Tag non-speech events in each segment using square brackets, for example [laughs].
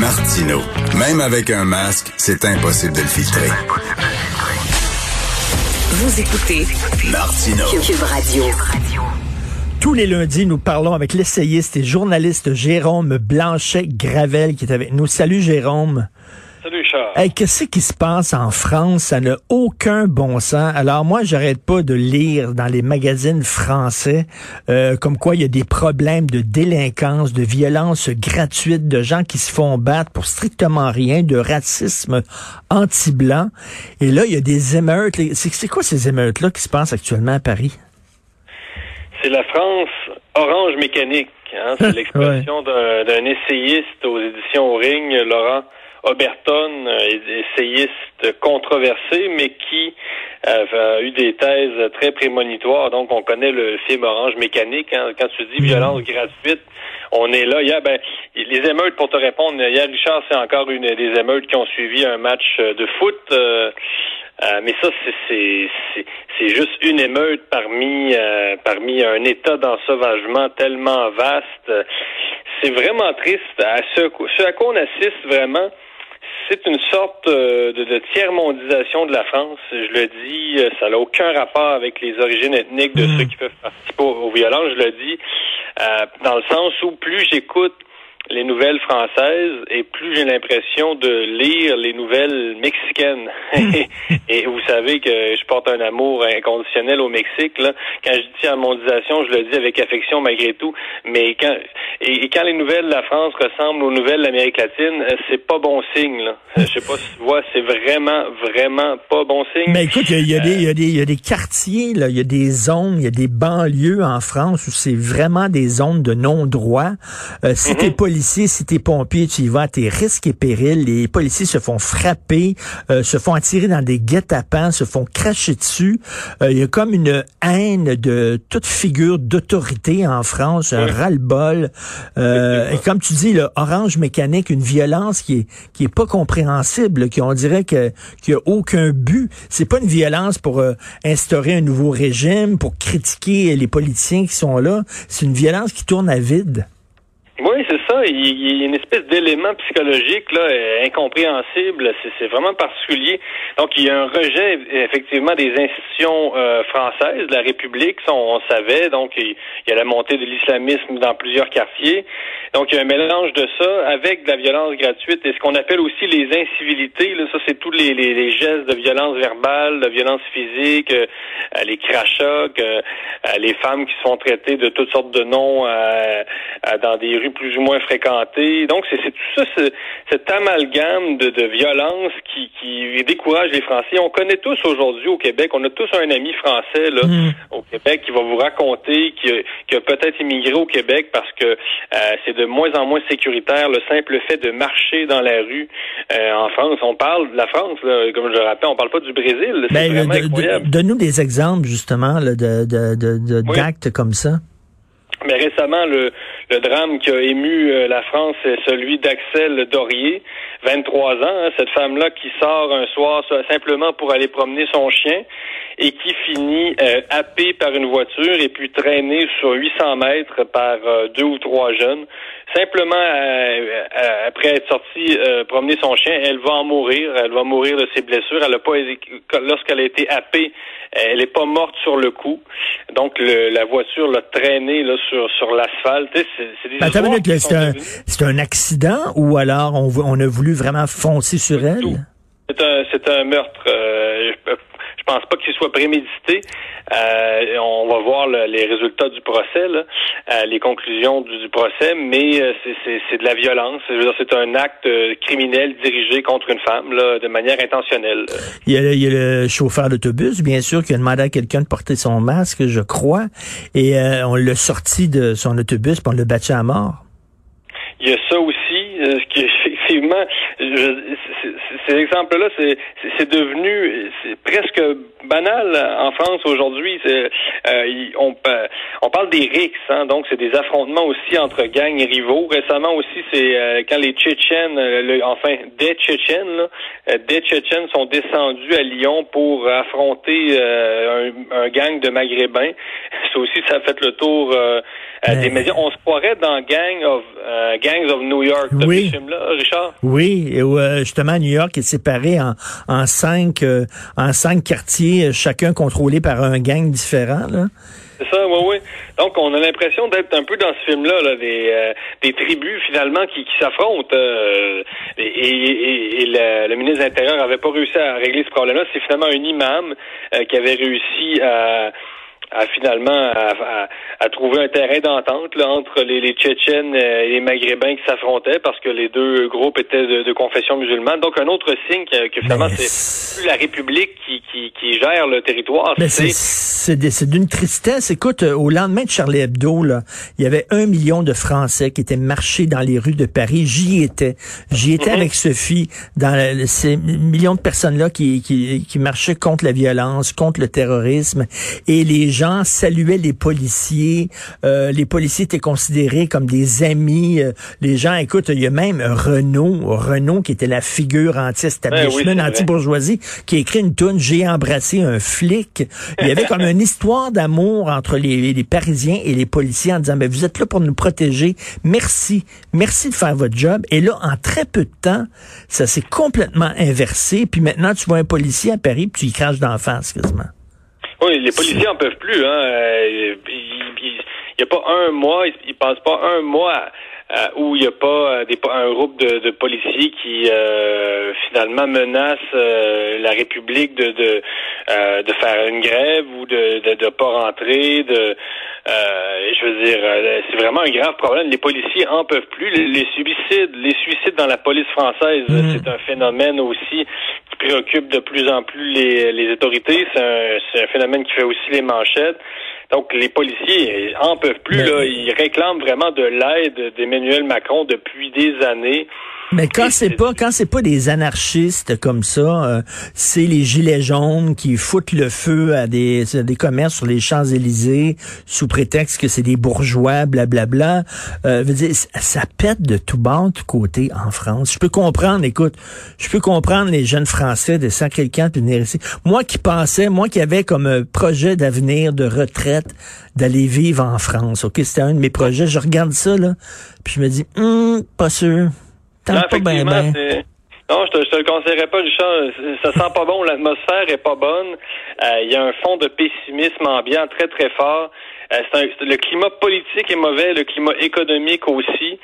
Martino. Même avec un masque, c'est impossible de le filtrer. Vous écoutez Martino. Cube Radio. Tous les lundis, nous parlons avec l'essayiste et journaliste Jérôme Blanchet-Gravel qui est avec nous. Salut Jérôme. Hey, qu'est-ce qui se passe en France? Ça n'a aucun bon sens. Alors moi, j'arrête pas de lire dans les magazines français euh, comme quoi il y a des problèmes de délinquance, de violence gratuite, de gens qui se font battre pour strictement rien, de racisme anti-blanc. Et là, il y a des émeutes. C'est quoi ces émeutes-là qui se passent actuellement à Paris? C'est la France orange mécanique. Hein? C'est [laughs] l'expression d'un essayiste aux éditions Ring, Laurent Oberton, euh, essayiste controversé, mais qui euh, a eu des thèses très prémonitoires. Donc, on connaît le film Orange mécanique. hein. Quand tu dis violence gratuite, on est là. Hier, ben, les émeutes, pour te répondre, hier, Richard, c'est encore une des émeutes qui ont suivi un match de foot. euh, euh, mais ça, c'est- juste une émeute parmi euh, parmi un état d'ensauvagement tellement vaste. C'est vraiment triste. À ce, ce à quoi on assiste vraiment, c'est une sorte euh, de, de tiers-mondisation de la France. Je le dis, euh, ça n'a aucun rapport avec les origines ethniques de Mm. ceux qui peuvent participer aux, aux violences. Je le dis euh, dans le sens où plus j'écoute les nouvelles françaises et plus j'ai l'impression de lire les nouvelles mexicaines. [laughs] et vous savez que je porte un amour inconditionnel au Mexique. Là. Quand je dis tiers-mondisation, je le dis avec affection malgré tout. Mais quand et, et quand les nouvelles de la France ressemblent aux nouvelles de l'Amérique latine, euh, c'est pas bon signe. Là. Euh, Je sais pas si tu vois, c'est vraiment, vraiment pas bon signe. Mais écoute, il y a, y des- y, y a quartiers, il y a des zones, il y a des banlieues en France où c'est vraiment des zones de non-droit. Euh, si t'es policier, si t'es pompier, tu y vas à tes risques et périls. Les policiers se font frapper, euh, se font attirer dans des guet-apens, se font cracher dessus. Euh, il y a comme une haine de toute figure d'autorité en France, un Oui. ras-le-bol. Euh, et comme tu dis, le orange mécanique, une violence qui est qui est pas compréhensible, qui on dirait que qu'il y a aucun but. C'est pas une violence pour euh, instaurer un nouveau régime, pour critiquer les politiciens qui sont là. C'est une violence qui tourne à vide. Oui, c'est ça. Il, y a une espèce d'élément psychologique là, euh, incompréhensible. C'est, vraiment particulier. Donc, il y a un rejet effectivement des institutions euh, françaises, de la République, ça, on, savait. Donc, il, y a la montée de l'islamisme dans plusieurs quartiers. Donc, il y a un mélange de ça avec de la violence gratuite et ce qu'on appelle aussi les incivilités. Ça, c'est tous les, gestes de violence verbale, de violence physique, euh, les crachats, euh, les femmes qui sont traitées de toutes sortes de noms euh, dans des rues plus ou moins fréquentées. Donc, c'est, tout ça, ce- cet amalgame de, de violence qui, qui décourage les Français. On connaît tous aujourd'hui au Québec, on a tous un ami français là, Mm. au Québec qui va vous raconter qui a, qui a peut-être immigré au Québec parce que euh, c'est de moins en moins sécuritaire le simple fait de marcher dans la rue euh, en France. On parle de la France, là, comme je le rappelle, on parle pas du Brésil. Ben, de- de-. Donne-nous des exemples justement là, de Oui. d'actes comme ça. Mais récemment, le, drame qui a ému euh, la France, c'est celui d'Axel Dorier, 23 ans, hein, cette femme-là qui sort un soir so- simplement pour aller promener son chien et qui finit euh, happée par une voiture et puis traînée sur 800 mètres par euh, deux ou trois jeunes. Simplement, euh, euh, après être sortie euh, promener son chien, elle va en mourir. Elle va mourir de ses blessures. Elle a pas, lorsqu'elle a été happée, elle n'est pas morte sur le coup. Donc, le, la voiture l'a traînée là, sur, sur l'asphalte. C'est, c'est un, c'est un accident ou alors on, on a voulu vraiment foncer sur elle? C'est un, c'est un meurtre. Euh, pense pas qu'il soit prémédité. Euh, on va voir le- les résultats du procès, là, euh, les conclusions du, du procès, mais euh, c'est, de la violence. Je c'est un acte criminel dirigé contre une femme là, de manière intentionnelle. Il y, a, le- il y a le chauffeur d'autobus, bien sûr, qui a demandé à quelqu'un de porter son masque, je crois, et on l'a sorti de son autobus, on l'a battu à mort. Il y a ça aussi, ce qui [laughs] effectivement, je- ces exemples-là, c'est devenu c'est presque banal en France aujourd'hui. Euh, on, on parle des rixes, hein, donc c'est des affrontements aussi entre gangs rivaux. Récemment aussi, c'est euh, quand les Tchétchènes, euh, le- enfin des Tchétchènes, là, euh, des Tchétchènes sont descendus à Lyon pour affronter euh, un, un gang de Maghrébins. [laughs] Ça aussi, ça a fait le tour euh, Ouais. des médias. On se croirait dans Gang of euh, Gang Gangs of New York. Oui. ce film-là, Richard? Oui, et euh, justement, New York est séparé en, en cinq euh, en cinq quartiers, euh, chacun contrôlé par un gang différent. Là. C'est ça, oui, oui. Donc, on a l'impression d'être un peu dans ce film-là, là, des, euh, des tribus finalement qui, qui s'affrontent. euh, et et, et le, le ministre de l'Intérieur avait pas réussi à régler ce problème-là. C'est finalement un imam euh, qui avait réussi à à finalement à, à- à trouver un terrain d'entente là, entre les, les Tchétchènes euh, et les Maghrébins qui s'affrontaient parce que les deux groupes étaient de, de confession musulmane. Donc un autre signe que, que finalement c'est plus la République qui, qui, qui gère le territoire. Mais c'est c'est d'une tristesse. Écoute, euh, au lendemain de Charlie Hebdo, là, il y avait un million de Français qui étaient marchés dans les rues de Paris. J'y étais. J'y étais Mhm. avec Sophie dans ces millions de personnes-là qui, qui, qui marchaient contre la violence, contre le terrorisme. Et les gens saluaient les policiers. Euh, les policiers étaient considérés comme des amis. Euh, les gens, écoute, il y a même Renault, Renault qui était la figure anti-establishment, Ben oui, vrai. anti-bourgeoisie, qui a écrit une toune J'ai embrassé un flic. Il y avait comme une histoire d'amour entre les, les Parisiens et les policiers en disant ben, vous êtes là pour nous protéger. Merci. Merci de faire votre job. Et là, en très peu de temps, ça s'est complètement inversé. Puis maintenant, tu vois un policier à Paris, puis tu y craches d'en face quasiment. Oui, les policiers en peuvent plus. Hein. Euh, Il n'y a pas un mois, ils ne passent pas un mois euh, où il n'y a pas euh, des, un groupe de, de policiers qui euh, finalement menacent euh, la République de de, de faire une grève ou de de, de pas rentrer. De, euh, je veux dire, c'est vraiment un grave problème. Les policiers en peuvent plus. Les, les suicides, les suicides dans la police française, Mhm. c'est un phénomène aussi préoccupe de plus en plus les, les autorités. C'est un, c'est un phénomène qui fait aussi les manchettes. Donc, les policiers en peuvent plus. Là, ils réclament vraiment de l'aide d'Emmanuel Macron depuis des années. Mais quand c'est pas quand c'est pas des anarchistes comme ça, euh, c'est les gilets jaunes qui foutent le feu à des, à des commerces sur les Champs Élysées sous prétexte que c'est des bourgeois, blablabla. Euh, veut dire, ça, pète de tout bas, de tout côté en France. Je peux comprendre, écoute, je peux comprendre les jeunes Français de sacrer le camp de venir ici. Moi qui pensais, moi qui avais comme euh, projet d'avenir de retraite d'aller vivre en France. Ok, c'était un de mes projets. Je regarde ça là, puis je me dis, hum, pas sûr. Tente Non, pas ben, ben. Non, je te, je te le conseillerais pas, Richard. Ça sent pas bon, l'atmosphère est pas bonne. Euh, Il y a un fond de pessimisme ambiant très, très fort. Euh, un- le climat politique est mauvais, le climat économique aussi.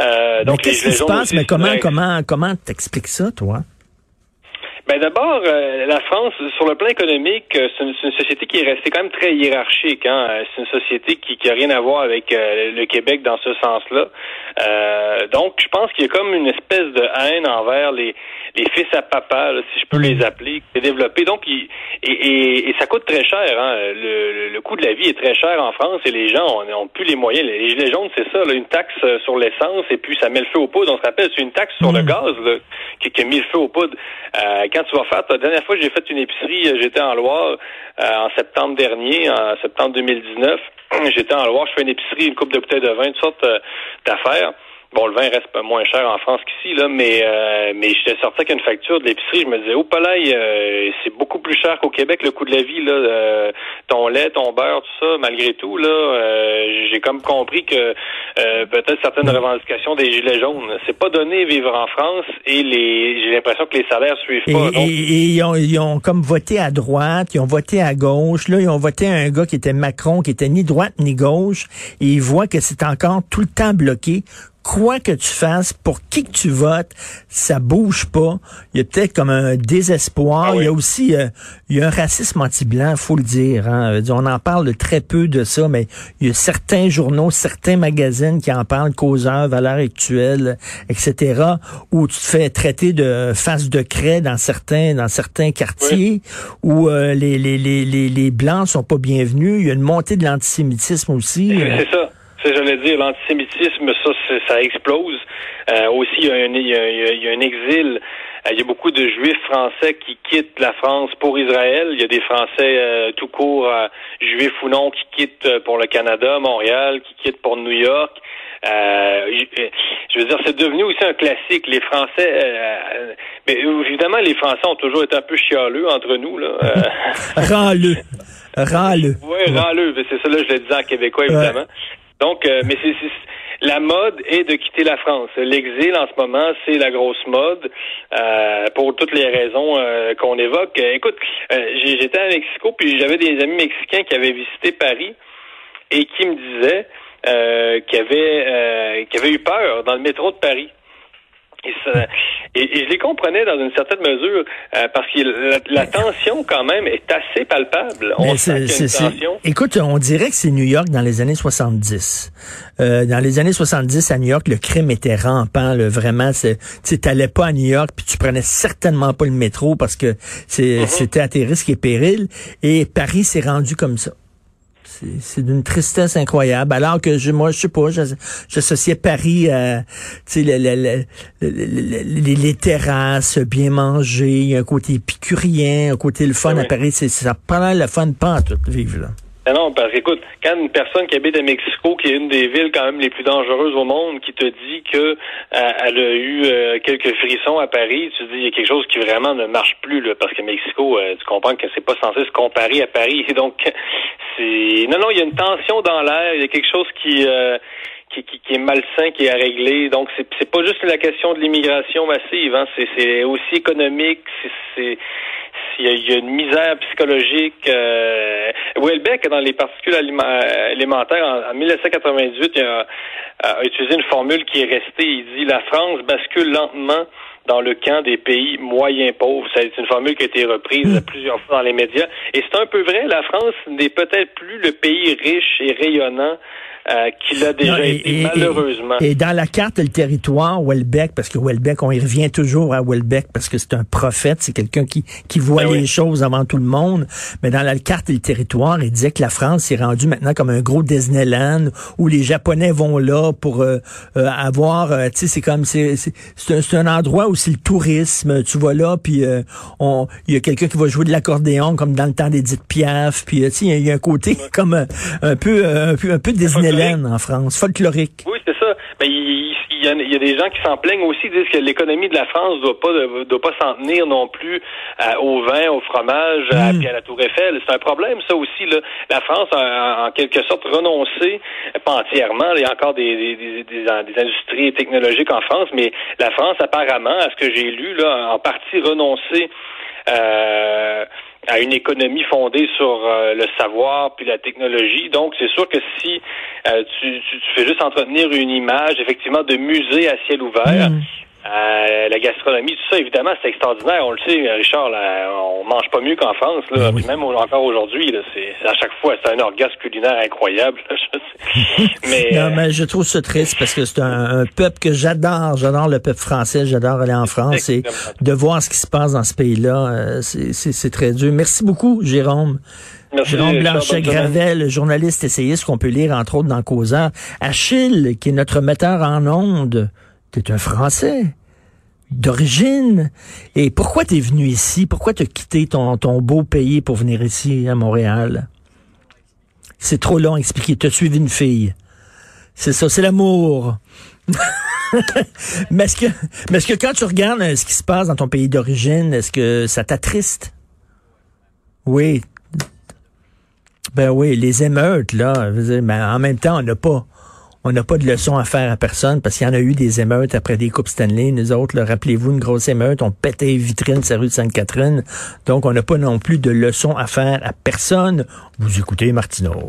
Euh, Mais donc qu'est-ce qui se passe? aussi, Mais comment, comment, comment t'expliques ça, toi? Ben d'abord, euh, la France, sur le plan économique, euh, c'est une, société qui est restée quand même très hiérarchique. Hein? Euh, C'est une société qui, qui a rien à voir avec euh, le Québec dans ce sens-là. Euh, donc, je pense qu'il y a comme une espèce de haine envers les, les fils à papa, là, si je peux les appeler, qui est développée. Donc, il- et, et, et ça coûte très cher. Hein? Le, le- le coût de la vie est très cher en France et les gens n'ont plus les moyens. Les gilets jaunes, c'est ça, là, une taxe euh, sur l'essence et puis ça met le feu aux poudres. On se rappelle, c'est une taxe sur le Mm. gaz là, qui, qui a mis le feu aux poudres. Euh, quand tu vas faire, la dernière fois que j'ai fait une épicerie, euh, j'étais en Loire euh, en septembre dernier, en septembre 2019. [clears throat] J'étais en Loire, je fais une épicerie, une coupe de bouteilles de vin, toutes sortes euh, d'affaires. Bon, le vin reste pas moins cher en France qu'ici, là, mais euh, mais j'étais sorti avec une facture de l'épicerie. Je me disais, oh, palais, euh, c'est beaucoup plus cher qu'au Québec, le coût de la vie, là, euh, ton lait, ton beurre, tout ça, malgré tout, là, euh, j'ai comme compris que euh, peut-être certaines revendications des gilets jaunes, c'est pas donné vivre en France et les j'ai l'impression que les salaires suivent pas. et- Donc, et ils, ont, ils ont comme voté à droite, ils ont voté à gauche. Là, ils ont voté un gars qui était Macron, qui était ni droite ni gauche. Et ils voient que c'est encore tout le temps bloqué. Quoi que tu fasses, pour qui que tu votes, ça bouge pas. Il y a peut-être comme un désespoir. Ah oui. Il y a aussi euh, il y a un racisme anti-blanc, faut le dire. Hein. On en parle très peu de ça, mais il y a certains journaux, certains magazines qui en parlent, Causeur, Valeurs Actuelles, etc., où tu te fais traiter de face de craie dans certains dans certains quartiers, où euh, les, les, les, les, les Blancs sont pas bienvenus. Il y a une montée de l'antisémitisme aussi. euh. C'est ça. C'est, j'allais dire, l'antisémitisme, ça, ça explose. Euh, aussi, il y, a un, il, y a, il y a- il y a un exil. Il y a beaucoup de Juifs français qui quittent la France pour Israël. Il y a des Français euh, tout court, euh, juifs ou non, qui quittent pour le Canada, Montréal, qui quittent pour New York. Euh, je, veux dire, c'est devenu aussi un classique. Les Français, euh, mais évidemment, les Français ont toujours été un peu chialeux entre nous. Là. Rends-le. Rends-le. oui, rends-le. C'est ça, là, je le disais en québécois, évidemment. Donc, euh, mais c'est, la mode est de quitter la France. L'exil en ce moment, c'est la grosse mode euh, pour toutes les raisons euh, qu'on évoque. Écoute, j'étais à Mexico, puis j'avais des amis mexicains qui avaient visité Paris et qui me disaient euh, qu'ils avaient, qui avaient eu peur dans le métro de Paris. Et, et, je les comprenais dans une certaine mesure euh, parce que la, tension quand même est assez palpable. On sent tension. Écoute, on dirait que c'est New York dans les années 70. Euh, dans les années 70 à New York, le crime était rampant. Là, vraiment, tu n'allais pas à New York puis tu prenais certainement pas le métro parce que mm-hmm. c'était à tes risques et périls. Et Paris s'est rendu comme ça. C'est d'une tristesse incroyable. Alors que je, moi, je sais pas, j'associais Paris à, tu sais, les, terrasses, bien manger, un côté épicurien, un côté le fun ah à Paris. C'est ça prend le fun pas tout vivre là. Non, parce qu'écoute, quand une personne qui habite à Mexico, qui est une des villes quand même les plus dangereuses au monde, qui te dit que euh, elle a eu euh, quelques frissons à Paris, tu te dis il y a quelque chose qui vraiment ne marche plus là, parce que Mexico, euh, tu comprends que c'est pas censé se comparer à Paris. [laughs] Donc c'est non non, il y a une tension dans l'air, il y a quelque chose qui qui, qui, est malsain, qui est à régler. Donc, c'est, c'est pas juste la question de l'immigration massive, hein. c'est, c'est aussi économique, c'est, il y, a, une misère psychologique. Euh, Welbeck, dans les particules alimentaires, en, 1998, il a, utilisé une formule qui est restée. Il dit la France bascule lentement dans le camp des pays moyens pauvres. C'est une formule qui a été reprise hmm. plusieurs fois dans les médias. Et c'est un peu vrai, la France n'est peut-être plus le pays riche et rayonnant euh, qu'il a déjà été, malheureusement. Et, dans la carte, le territoire, Welbeck, parce que Welbeck, on y revient toujours à Welbeck parce que c'est un prophète, c'est quelqu'un qui, qui voit ben les choses avant tout le monde. Mais dans la carte, le territoire, il disait que la France est rendue maintenant comme un gros Disneyland où les Japonais vont là pour euh, euh, avoir, tu sais, c'est comme, c'est c'est un, un, endroit où c'est le tourisme. Tu vois là, puis on il y a quelqu'un qui va jouer de l'accordéon comme dans le temps d'Edith Piaf. Puis tu sais, il y, a un côté [laughs] comme un, peu un peu un peu Disneyland en France, folklorique. Oui, c'est ça. Mais il, y a, des gens qui s'en plaignent aussi, disent que l'économie de la France doit pas doit pas s'en tenir non plus euh, au vin, au fromage, à, hmm. à la Tour Eiffel. C'est un problème, ça aussi. Là. La France a en, quelque sorte renoncé, pas entièrement. Il y a encore des, des, des, industries technologiques en France, mais la France, apparemment, à ce que j'ai lu, là, en partie renoncé. Euh, à une économie fondée sur euh, le savoir puis la technologie. Donc, c'est sûr que si euh, tu, tu, fais juste entretenir une image, effectivement, de musée à ciel ouvert, mm. Euh, la gastronomie, tout ça, évidemment, c'est extraordinaire. On le sait, Richard, là, on mange pas mieux qu'en France. Là. Ben même encore aujourd'hui, c'est à chaque fois, c'est un orgasme culinaire incroyable. [laughs] mais, non, euh, mais je trouve ça triste parce que c'est un, peuple que j'adore. J'adore le peuple français. J'adore aller en France et de voir ce qui se passe dans ce pays-là, euh, c'est très dur. Merci beaucoup, Jérôme. Merci, Jérôme Blanchet-Gravel, journaliste essayiste qu'on peut lire entre autres dans Causeur. Achille, qui est notre metteur en ondes. T'es un Français d'origine. Et pourquoi t'es venu ici? Pourquoi t'as quitté ton, beau pays pour venir ici, à Montréal? C'est trop long à expliquer. T'as suivi une fille. C'est ça, c'est l'amour. [laughs] mais est-ce que, mais est-ce que quand tu regardes euh, ce qui se passe dans ton pays d'origine, est-ce que ça t'attriste? Oui. Ben oui, les émeutes, là, mais en même temps, on n'a pas, on n'a pas de leçon à faire à personne parce qu'il y en a eu des émeutes après des Coupes Stanley. Nous autres, rappelez-vous, une grosse émeute, on pétait les vitrines sur rue de Sainte-Catherine. Donc, on n'a pas non plus de leçon à faire à personne. Vous écoutez Martineau.